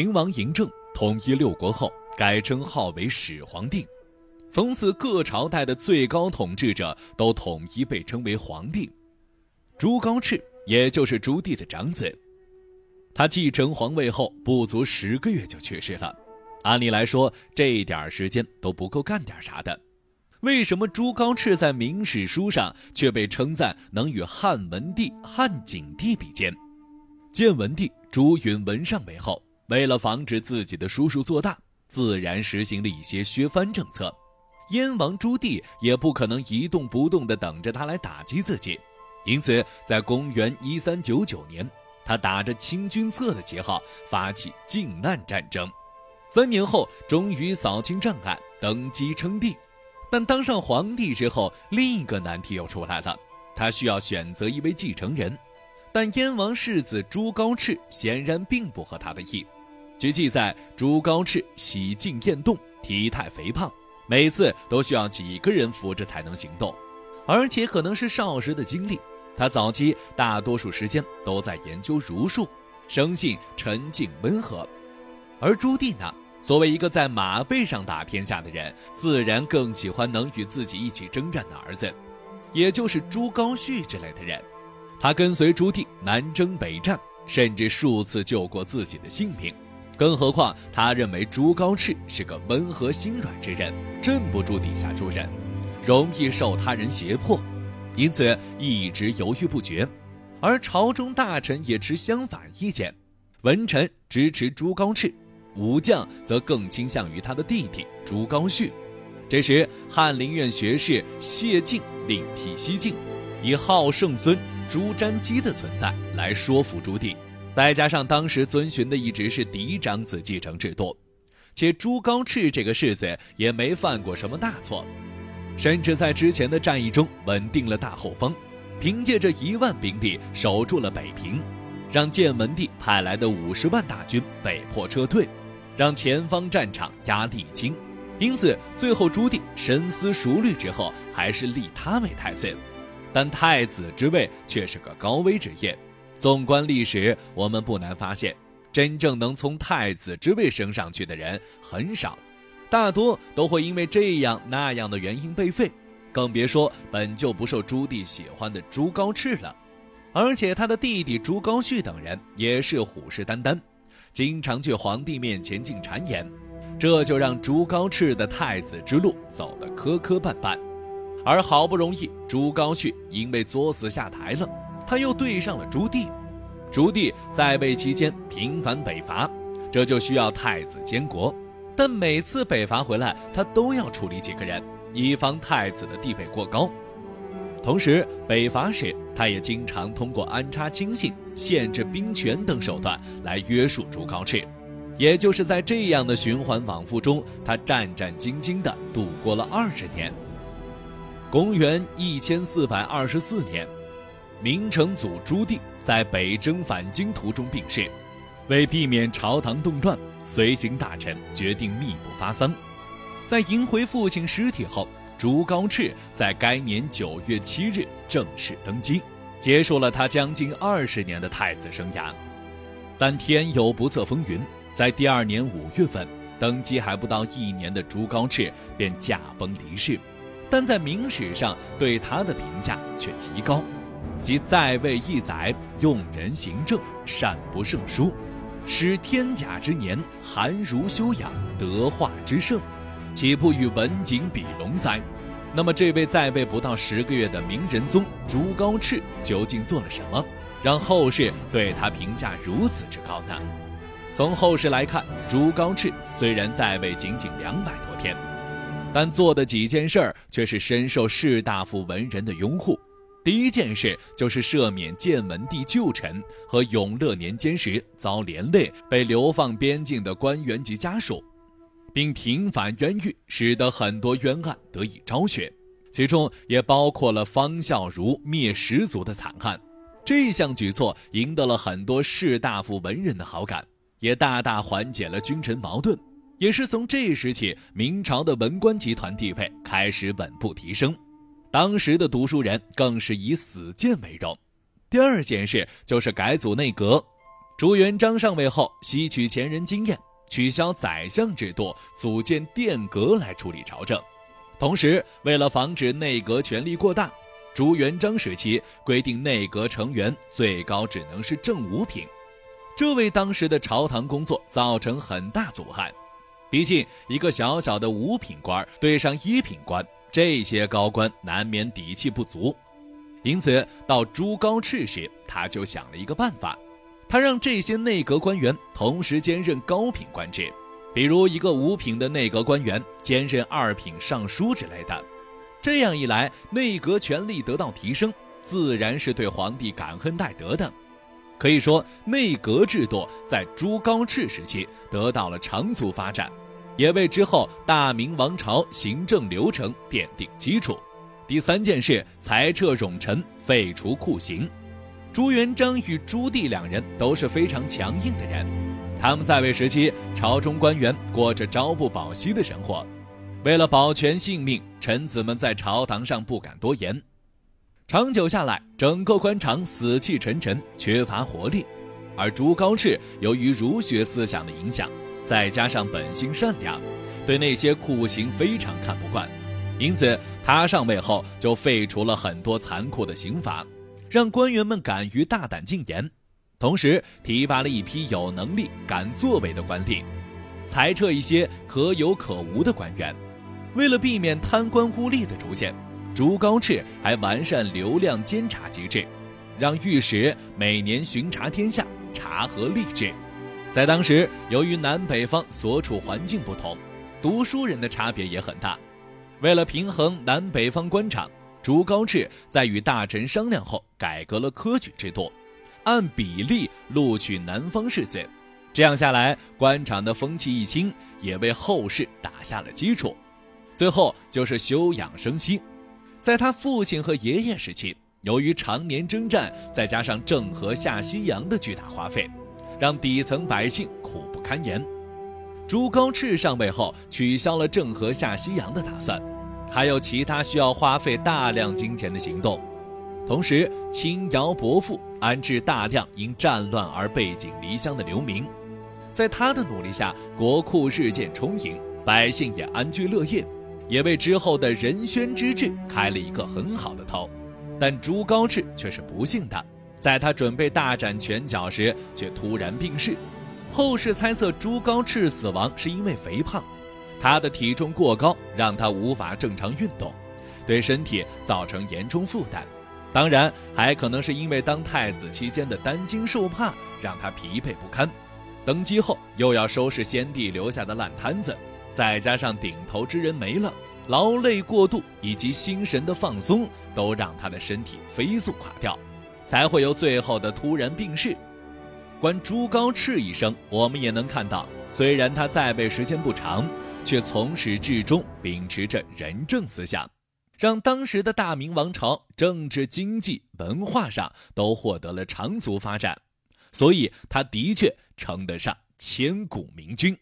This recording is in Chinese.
明王嬴政统一六国后，改称号为始皇帝，从此各朝代的最高统治者都统一被称为皇帝。朱高炽也就是朱棣的长子，他继承皇位后不足十个月就去世了。按理来说，这一点时间都不够干点啥的。为什么朱高炽在明史书上却被称赞能与汉文帝、汉景帝比肩？建文帝朱允文上位后，为了防止自己的叔叔做大，自然实行了一些削藩政策。燕王朱棣也不可能一动不动地等着他来打击自己，因此在公元一三九九年，他打着清君侧的旗号发起靖难战争。三年后，终于扫清障碍，登基称帝。但当上皇帝之后，另一个难题又出来了，他需要选择一位继承人。但燕王世子朱高炽显然并不合他的意。据记载，朱高炽喜静厌动，体态肥胖，每次都需要几个人扶着才能行动，而且可能是少时的经历，他早期大多数时间都在研究儒术，生性沉静温和。而朱棣呢？作为一个在马背上打天下的人，自然更喜欢能与自己一起征战的儿子，也就是朱高煦之类的人。他跟随朱棣南征北战，甚至数次救过自己的性命。更何况，他认为朱高炽是个温和心软之人，镇不住底下诸人，容易受他人胁迫，因此一直犹豫不决。而朝中大臣也持相反意见，文臣支持朱高炽。武将则更倾向于他的弟弟朱高煦。这时，翰林院学士谢敬另辟蹊径，以好圣孙朱瞻基的存在来说服朱棣。再加上当时遵循的一直是嫡长子继承制度，且朱高炽这个世子也没犯过什么大错，甚至在之前的战役中稳定了大后方，凭借着一万兵力守住了北平，让建文帝派来的五十万大军被迫撤退。让前方战场压力轻，因此最后朱棣深思熟虑之后，还是立他为太子。但太子之位却是个高危职业。纵观历史，我们不难发现，真正能从太子之位升上去的人很少，大多都会因为这样那样的原因被废。更别说本就不受朱棣喜欢的朱高炽了。而且他的弟弟朱高煦等人也是虎视眈眈。经常去皇帝面前进谗言，这就让朱高炽的太子之路走得磕磕绊绊。而好不容易朱高煦因为作死下台了，他又对上了朱棣。朱棣在位期间频繁北伐，这就需要太子监国。但每次北伐回来，他都要处理几个人，以防太子的地位过高。同时，北伐时他也经常通过安插亲信。限制兵权等手段来约束朱高炽，也就是在这样的循环往复中，他战战兢兢地度过了二十年。公元一千四百二十四年，明成祖朱棣在北征返京途中病逝，为避免朝堂动乱，随行大臣决定密不发丧。在迎回父亲尸体后，朱高炽在该年九月七日正式登基。结束了他将近二十年的太子生涯，但天有不测风云，在第二年五月份，登基还不到一年的朱高炽便驾崩离世，但在明史上对他的评价却极高，即在位一载，用人行政，善不胜书，使天甲之年，寒儒修养，德化之盛，岂不与文景比龙哉？那么，这位在位不到十个月的明仁宗朱高炽究竟做了什么，让后世对他评价如此之高呢？从后世来看，朱高炽虽然在位仅仅两百多天，但做的几件事儿却是深受士大夫文人的拥护。第一件事就是赦免建文帝旧臣和永乐年间时遭连累被流放边境的官员及家属。并平反冤狱，使得很多冤案得以昭雪，其中也包括了方孝孺灭十族的惨案。这项举措赢得了很多士大夫文人的好感，也大大缓解了君臣矛盾。也是从这时起，明朝的文官集团地位开始稳步提升，当时的读书人更是以死谏为荣。第二件事就是改组内阁。朱元璋上位后，吸取前人经验，取消宰相制度，组建殿阁来处理朝政。同时，为了防止内阁权力过大，朱元璋时期规定内阁成员最高只能是正五品，这为当时的朝堂工作造成很大阻碍。毕竟，一个小小的五品官对上一品官，这些高官难免底气不足。因此，到朱高炽时，他就想了一个办法。他让这些内阁官员同时兼任高品官职，比如一个五品的内阁官员兼任二品尚书之类的。这样一来，内阁权力得到提升，自然是对皇帝感恩戴德的。可以说，内阁制度在朱高炽时期得到了长足发展，也为之后大明王朝行政流程奠定基础。第三件事，裁撤冗臣，废除酷刑。朱元璋与朱棣两人都是非常强硬的人，他们在位时期，朝中官员过着朝不保夕的生活。为了保全性命，臣子们在朝堂上不敢多言。长久下来，整个官场死气沉沉，缺乏活力。而朱高炽由于儒学思想的影响，再加上本性善良，对那些酷刑非常看不惯，因此他上位后就废除了很多残酷的刑罚。让官员们敢于大胆进言，同时提拔了一批有能力、敢作为的官吏，裁撤一些可有可无的官员。为了避免贪官污吏的出现，朱高炽还完善流量监察机制，让御史每年巡查天下，查核吏治。在当时，由于南北方所处环境不同，读书人的差别也很大。为了平衡南北方官场。朱高炽在与大臣商量后，改革了科举制度，按比例录取南方士子。这样下来，官场的风气一清，也为后世打下了基础。最后就是休养生息。在他父亲和爷爷时期，由于常年征战，再加上郑和下西洋的巨大花费，让底层百姓苦不堪言。朱高炽上位后，取消了郑和下西洋的打算。还有其他需要花费大量金钱的行动，同时轻徭薄赋，安置大量因战乱而背井离乡的流民。在他的努力下，国库日渐充盈，百姓也安居乐业，也为之后的仁宣之治开了一个很好的头。但朱高炽却是不幸的，在他准备大展拳脚时，却突然病逝。后世猜测朱高炽死亡是因为肥胖。他的体重过高，让他无法正常运动，对身体造成严重负担。当然，还可能是因为当太子期间的担惊受怕，让他疲惫不堪。登基后又要收拾先帝留下的烂摊子，再加上顶头之人没了，劳累过度以及心神的放松，都让他的身体飞速垮掉，才会有最后的突然病逝。观朱高炽一生，我们也能看到，虽然他在位时间不长。却从始至终秉持着仁政思想，让当时的大明王朝政治、经济、文化上都获得了长足发展，所以他的确称得上千古明君。